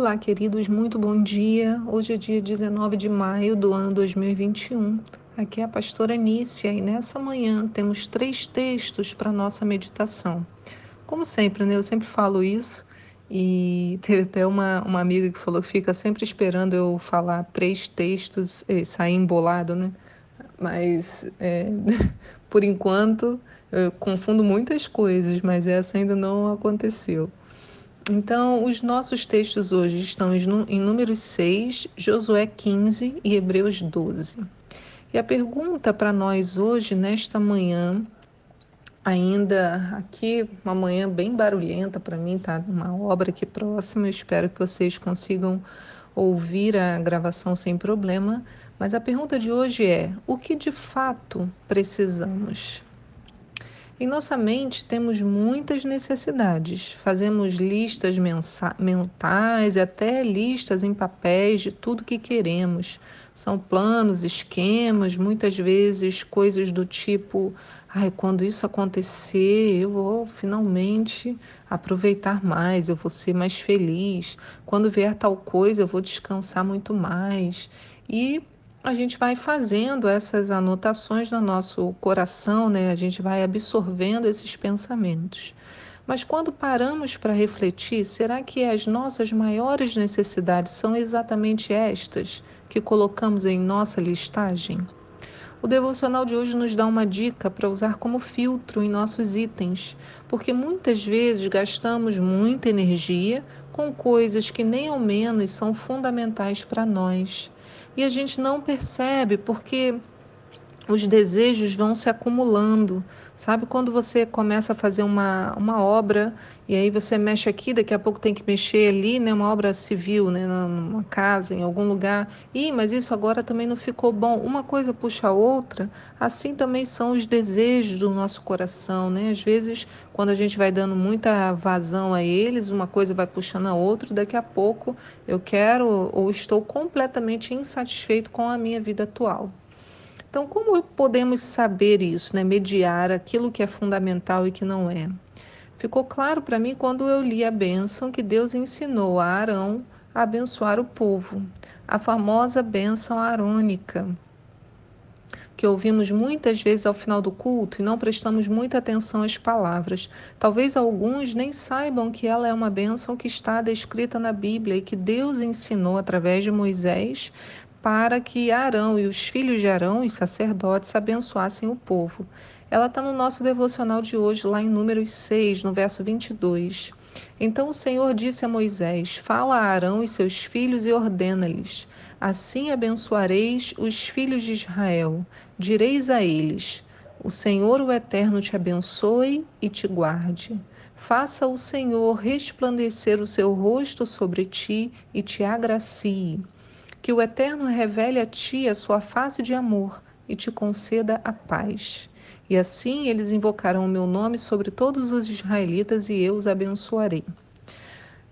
Olá, queridos, muito bom dia. Hoje é dia 19 de maio do ano 2021. Aqui é a pastora Nícia e nessa manhã temos três textos para nossa meditação. Como sempre, né? Eu sempre falo isso e teve até uma, uma amiga que falou que fica sempre esperando eu falar três textos e sair embolado, né? Mas é, por enquanto eu confundo muitas coisas, mas essa ainda não aconteceu. Então, os nossos textos hoje estão em Números 6, Josué 15 e Hebreus 12. E a pergunta para nós hoje, nesta manhã, ainda aqui, uma manhã bem barulhenta para mim, tá? Uma obra aqui próxima, eu espero que vocês consigam ouvir a gravação sem problema. Mas a pergunta de hoje é: o que de fato precisamos? Em nossa mente temos muitas necessidades. Fazemos listas mentais e até listas em papéis de tudo que queremos. São planos, esquemas, muitas vezes coisas do tipo: ai, quando isso acontecer, eu vou finalmente aproveitar mais, eu vou ser mais feliz. Quando vier tal coisa, eu vou descansar muito mais. E a gente vai fazendo essas anotações no nosso coração, né? A gente vai absorvendo esses pensamentos. Mas quando paramos para refletir, será que as nossas maiores necessidades são exatamente estas que colocamos em nossa listagem? O devocional de hoje nos dá uma dica para usar como filtro em nossos itens, porque muitas vezes gastamos muita energia com coisas que nem ao menos são fundamentais para nós. E a gente não percebe porque os desejos vão se acumulando. Sabe quando você começa a fazer uma, uma obra e aí você mexe aqui, daqui a pouco tem que mexer ali, né? Uma obra civil, né? Numa casa, em algum lugar. Ih, mas isso agora também não ficou bom. Uma coisa puxa a outra. Assim também são os desejos do nosso coração, né? Às vezes, quando a gente vai dando muita vazão a eles, uma coisa vai puxando a outra. Daqui a pouco eu quero ou estou completamente insatisfeito com a minha vida atual. Então, como podemos saber isso, né? mediar aquilo que é fundamental e que não é? Ficou claro para mim quando eu li a bênção que Deus ensinou a Arão a abençoar o povo, a famosa bênção arônica, que ouvimos muitas vezes ao final do culto e não prestamos muita atenção às palavras. Talvez alguns nem saibam que ela é uma bênção que está descrita na Bíblia e que Deus ensinou através de Moisés para que Arão e os filhos de Arão, os sacerdotes, abençoassem o povo. Ela está no nosso devocional de hoje, lá em Números 6, no verso 22. Então o Senhor disse a Moisés: Fala a Arão e seus filhos e ordena-lhes: Assim abençoareis os filhos de Israel. Direis a eles: O Senhor, o Eterno, te abençoe e te guarde. Faça o Senhor resplandecer o seu rosto sobre ti e te agracie que o Eterno revele a ti a sua face de amor e te conceda a paz. E assim eles invocarão o meu nome sobre todos os israelitas e eu os abençoarei.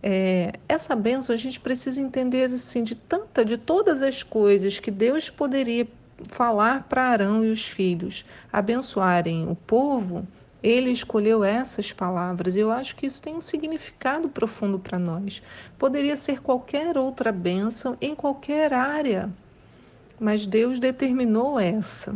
É, essa bênção a gente precisa entender assim de tanta, de todas as coisas que Deus poderia falar para Arão e os filhos, abençoarem o povo ele escolheu essas palavras e eu acho que isso tem um significado profundo para nós. Poderia ser qualquer outra bênção em qualquer área, mas Deus determinou essa.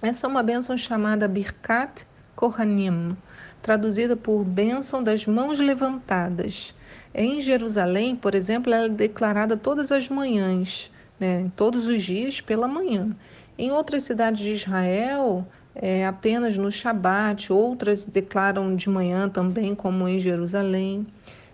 Essa é uma bênção chamada Birkat Kohanim, traduzida por bênção das mãos levantadas. Em Jerusalém, por exemplo, ela é declarada todas as manhãs, né, todos os dias pela manhã. Em outras cidades de Israel, é, apenas no Shabat, outras declaram de manhã também, como em Jerusalém.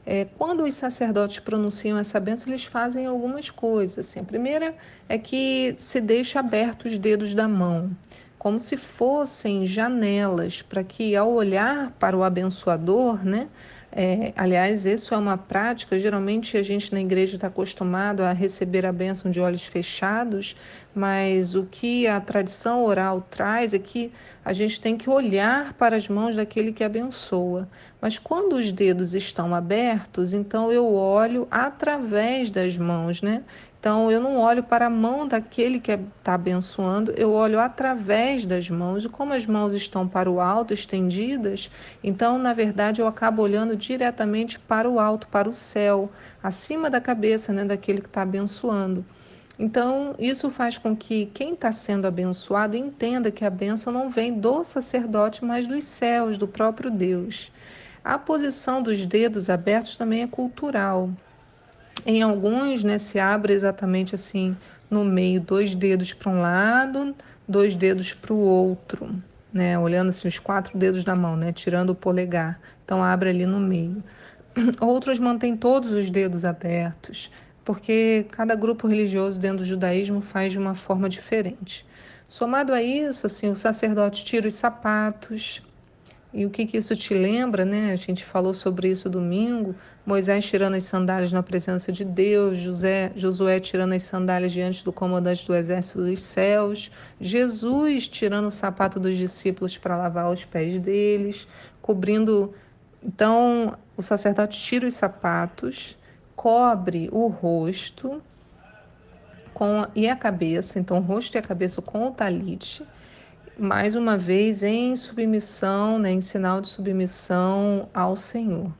É, quando os sacerdotes pronunciam essa bênção, eles fazem algumas coisas. Assim. A primeira é que se deixa abertos os dedos da mão, como se fossem janelas, para que ao olhar para o abençoador, né, é, aliás, isso é uma prática, geralmente a gente na igreja está acostumado a receber a bênção de olhos fechados, mas o que a tradição oral traz é que a gente tem que olhar para as mãos daquele que abençoa. Mas quando os dedos estão abertos, então eu olho através das mãos, né? Então, eu não olho para a mão daquele que está abençoando, eu olho através das mãos. E como as mãos estão para o alto, estendidas, então, na verdade, eu acabo olhando diretamente para o alto, para o céu, acima da cabeça né, daquele que está abençoando. Então, isso faz com que quem está sendo abençoado entenda que a bênção não vem do sacerdote, mas dos céus, do próprio Deus. A posição dos dedos abertos também é cultural. Em alguns, né, se abre exatamente assim no meio, dois dedos para um lado, dois dedos para o outro, né, olhando assim os quatro dedos da mão, né, tirando o polegar. Então abre ali no meio. Outros mantêm todos os dedos abertos, porque cada grupo religioso dentro do judaísmo faz de uma forma diferente. Somado a isso, assim, o sacerdote tira os sapatos, e o que, que isso te lembra, né? A gente falou sobre isso domingo. Moisés tirando as sandálias na presença de Deus, José, Josué tirando as sandálias diante do comandante do exército dos céus, Jesus tirando o sapato dos discípulos para lavar os pés deles, cobrindo. Então, o sacerdote tira os sapatos, cobre o rosto com, e a cabeça, então o rosto e a cabeça com o talite mais uma vez em submissão, né, em sinal de submissão ao Senhor.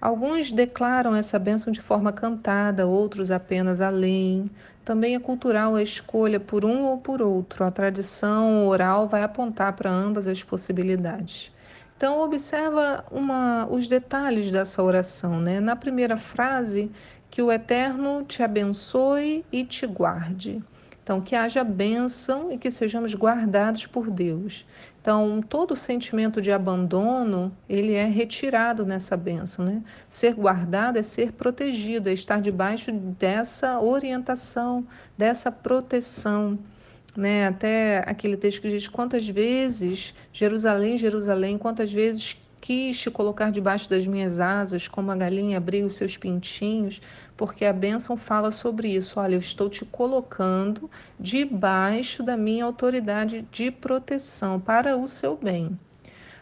Alguns declaram essa bênção de forma cantada, outros apenas além. Também é cultural a escolha por um ou por outro. A tradição oral vai apontar para ambas as possibilidades. Então, observa uma, os detalhes dessa oração. Né? Na primeira frase, que o Eterno te abençoe e te guarde. Então, que haja bênção e que sejamos guardados por Deus. Então, todo sentimento de abandono, ele é retirado nessa bênção, né? Ser guardado é ser protegido, é estar debaixo dessa orientação, dessa proteção. Né? Até aquele texto que diz quantas vezes Jerusalém, Jerusalém, quantas vezes quis te colocar debaixo das minhas asas, como a galinha abriga os seus pintinhos, porque a bênção fala sobre isso. Olha, eu estou te colocando debaixo da minha autoridade de proteção para o seu bem.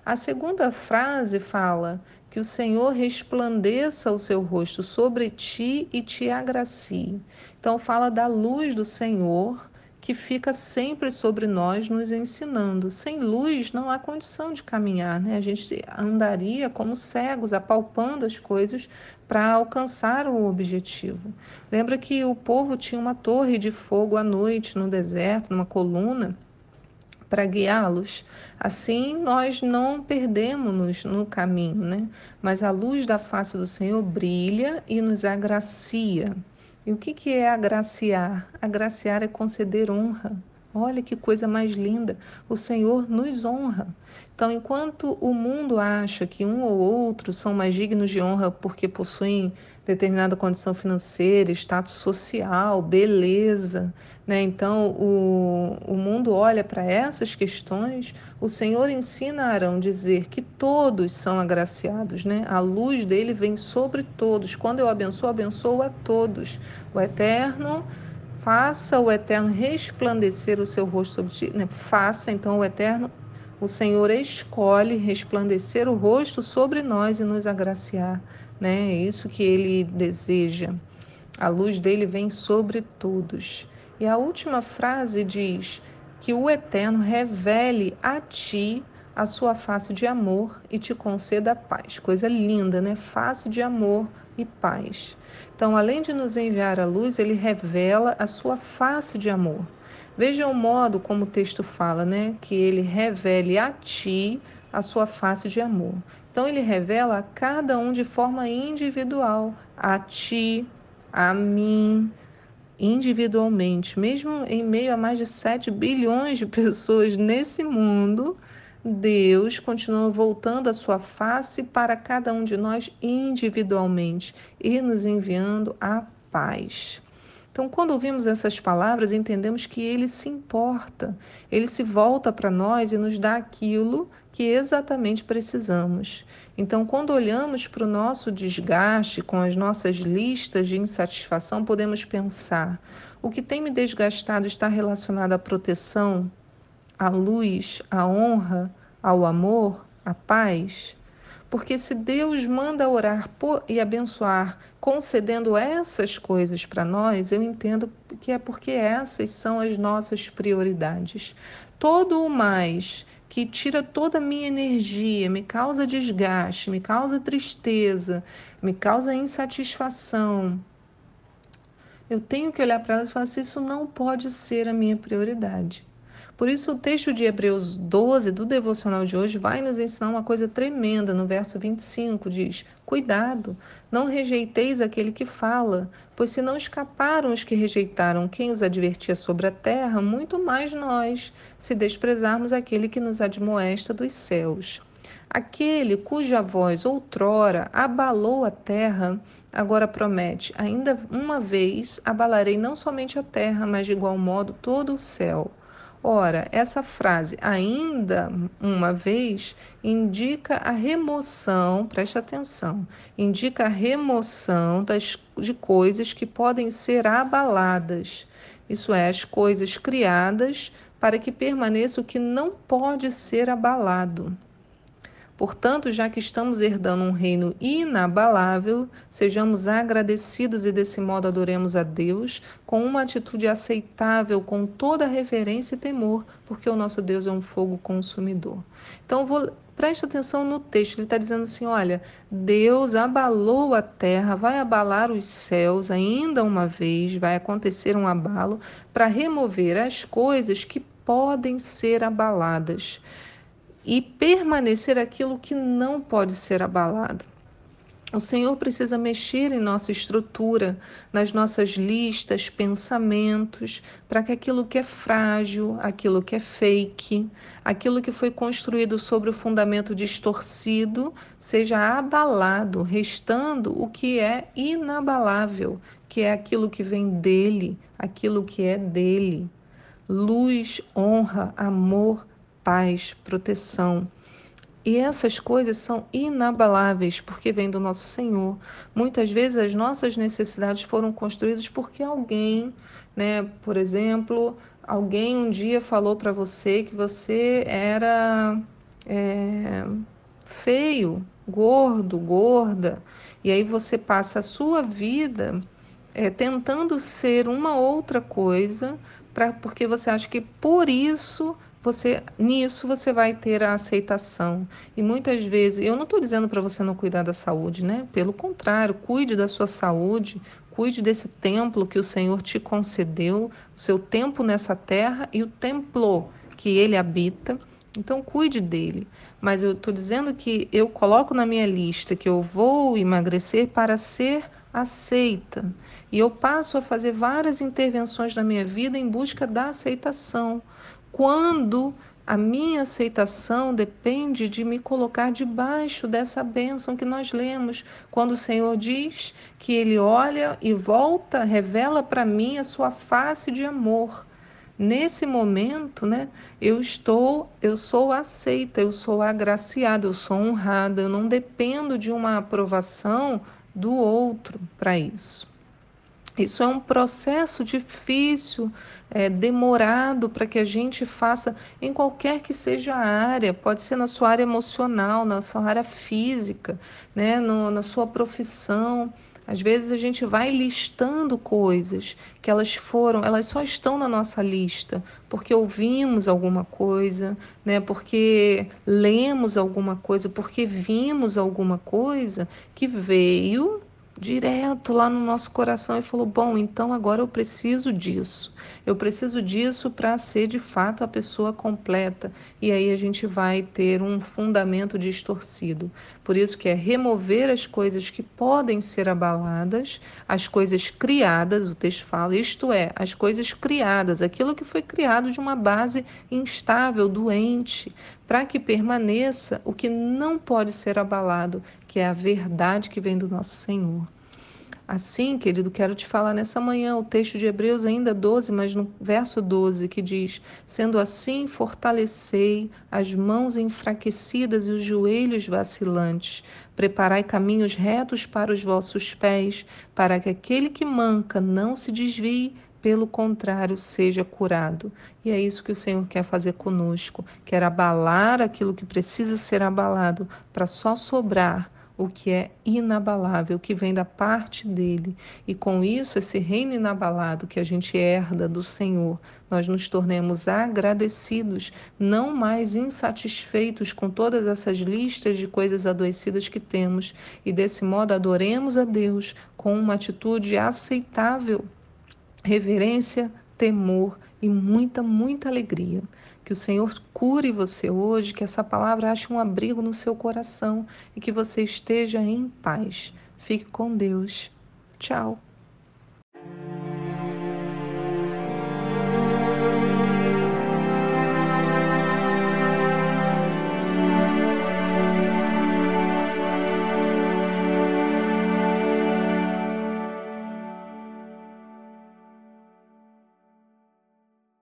A segunda frase fala que o Senhor resplandeça o seu rosto sobre ti e te agracie. Então fala da luz do Senhor que fica sempre sobre nós, nos ensinando. Sem luz não há condição de caminhar, né? A gente andaria como cegos, apalpando as coisas para alcançar o objetivo. Lembra que o povo tinha uma torre de fogo à noite no deserto, numa coluna para guiá-los. Assim, nós não perdemos-nos no caminho, né? Mas a luz da face do Senhor brilha e nos agracia. E o que, que é agraciar? Agraciar é conceder honra. Olha que coisa mais linda. O Senhor nos honra. Então, enquanto o mundo acha que um ou outro são mais dignos de honra porque possuem determinada condição financeira, status social, beleza. Né? Então, o, o mundo olha para essas questões. O Senhor ensina a Arão dizer que todos são agraciados. Né? A luz dele vem sobre todos. Quando eu abençoo, abençoo a todos. O Eterno faça o Eterno resplandecer o seu rosto sobre ti. Né? Faça então o Eterno, o Senhor escolhe resplandecer o rosto sobre nós e nos agraciar né? É isso que ele deseja. A luz dele vem sobre todos. E a última frase diz que o Eterno revele a ti a sua face de amor e te conceda paz. Coisa linda, né? Face de amor e paz. Então, além de nos enviar a luz, ele revela a sua face de amor. Veja o modo como o texto fala, né? Que ele revele a ti a sua face de amor. Então ele revela a cada um de forma individual, a ti, a mim, individualmente. Mesmo em meio a mais de 7 bilhões de pessoas nesse mundo, Deus continua voltando a sua face para cada um de nós individualmente e nos enviando a paz. Então, quando ouvimos essas palavras, entendemos que ele se importa, ele se volta para nós e nos dá aquilo que exatamente precisamos. Então, quando olhamos para o nosso desgaste com as nossas listas de insatisfação, podemos pensar: o que tem me desgastado está relacionado à proteção, à luz, à honra, ao amor, à paz? Porque se Deus manda orar e abençoar, concedendo essas coisas para nós, eu entendo que é porque essas são as nossas prioridades. Todo o mais que tira toda a minha energia, me causa desgaste, me causa tristeza, me causa insatisfação. Eu tenho que olhar para elas e falar assim: isso não pode ser a minha prioridade. Por isso, o texto de Hebreus 12 do devocional de hoje vai nos ensinar uma coisa tremenda. No verso 25 diz: Cuidado, não rejeiteis aquele que fala, pois se não escaparam os que rejeitaram quem os advertia sobre a terra, muito mais nós, se desprezarmos aquele que nos admoesta dos céus. Aquele cuja voz outrora abalou a terra, agora promete: ainda uma vez abalarei não somente a terra, mas de igual modo todo o céu. Ora, essa frase, ainda uma vez, indica a remoção, preste atenção, indica a remoção das, de coisas que podem ser abaladas. Isso é, as coisas criadas para que permaneça o que não pode ser abalado. Portanto, já que estamos herdando um reino inabalável, sejamos agradecidos e desse modo adoremos a Deus com uma atitude aceitável, com toda reverência e temor, porque o nosso Deus é um fogo consumidor. Então, vou Preste atenção no texto, ele está dizendo assim: olha, Deus abalou a terra, vai abalar os céus ainda uma vez, vai acontecer um abalo para remover as coisas que podem ser abaladas e permanecer aquilo que não pode ser abalado. O Senhor precisa mexer em nossa estrutura, nas nossas listas, pensamentos, para que aquilo que é frágil, aquilo que é fake, aquilo que foi construído sobre o fundamento distorcido, seja abalado, restando o que é inabalável, que é aquilo que vem dele, aquilo que é dele. Luz, honra, amor, paz, proteção. E essas coisas são inabaláveis porque vêm do nosso Senhor. Muitas vezes as nossas necessidades foram construídas porque alguém, né, por exemplo, alguém um dia falou para você que você era é, feio, gordo, gorda, e aí você passa a sua vida é, tentando ser uma outra coisa, pra, porque você acha que por isso você nisso você vai ter a aceitação. E muitas vezes, eu não estou dizendo para você não cuidar da saúde, né? Pelo contrário, cuide da sua saúde, cuide desse templo que o Senhor te concedeu, o seu tempo nessa terra e o templo que ele habita. Então, cuide dele. Mas eu estou dizendo que eu coloco na minha lista que eu vou emagrecer para ser aceita. E eu passo a fazer várias intervenções na minha vida em busca da aceitação quando a minha aceitação depende de me colocar debaixo dessa bênção que nós lemos, quando o Senhor diz que Ele olha e volta, revela para mim a sua face de amor. Nesse momento, né, eu estou, eu sou aceita, eu sou agraciada, eu sou honrada, eu não dependo de uma aprovação do outro para isso. Isso é um processo difícil, é, demorado para que a gente faça em qualquer que seja a área, pode ser na sua área emocional, na sua área física, né, no, na sua profissão. Às vezes a gente vai listando coisas que elas foram, elas só estão na nossa lista porque ouvimos alguma coisa, né? Porque lemos alguma coisa, porque vimos alguma coisa que veio direto lá no nosso coração e falou: Bom, então agora eu preciso disso. Eu preciso disso para ser de fato a pessoa completa. E aí a gente vai ter um fundamento distorcido. Por isso que é remover as coisas que podem ser abaladas, as coisas criadas, o texto fala, isto é, as coisas criadas, aquilo que foi criado de uma base instável, doente, para que permaneça o que não pode ser abalado, que é a verdade que vem do nosso Senhor. Assim, querido, quero te falar nessa manhã o texto de Hebreus, ainda 12, mas no verso 12, que diz: Sendo assim, fortalecei as mãos enfraquecidas e os joelhos vacilantes, preparai caminhos retos para os vossos pés, para que aquele que manca não se desvie, pelo contrário, seja curado. E é isso que o Senhor quer fazer conosco, quer abalar aquilo que precisa ser abalado, para só sobrar o que é inabalável, que vem da parte dele. E com isso, esse reino inabalado que a gente herda do Senhor, nós nos tornemos agradecidos, não mais insatisfeitos com todas essas listas de coisas adoecidas que temos, e desse modo adoremos a Deus com uma atitude aceitável reverência, temor e muita, muita alegria. Que o Senhor cure você hoje, que essa palavra ache um abrigo no seu coração e que você esteja em paz. Fique com Deus. Tchau.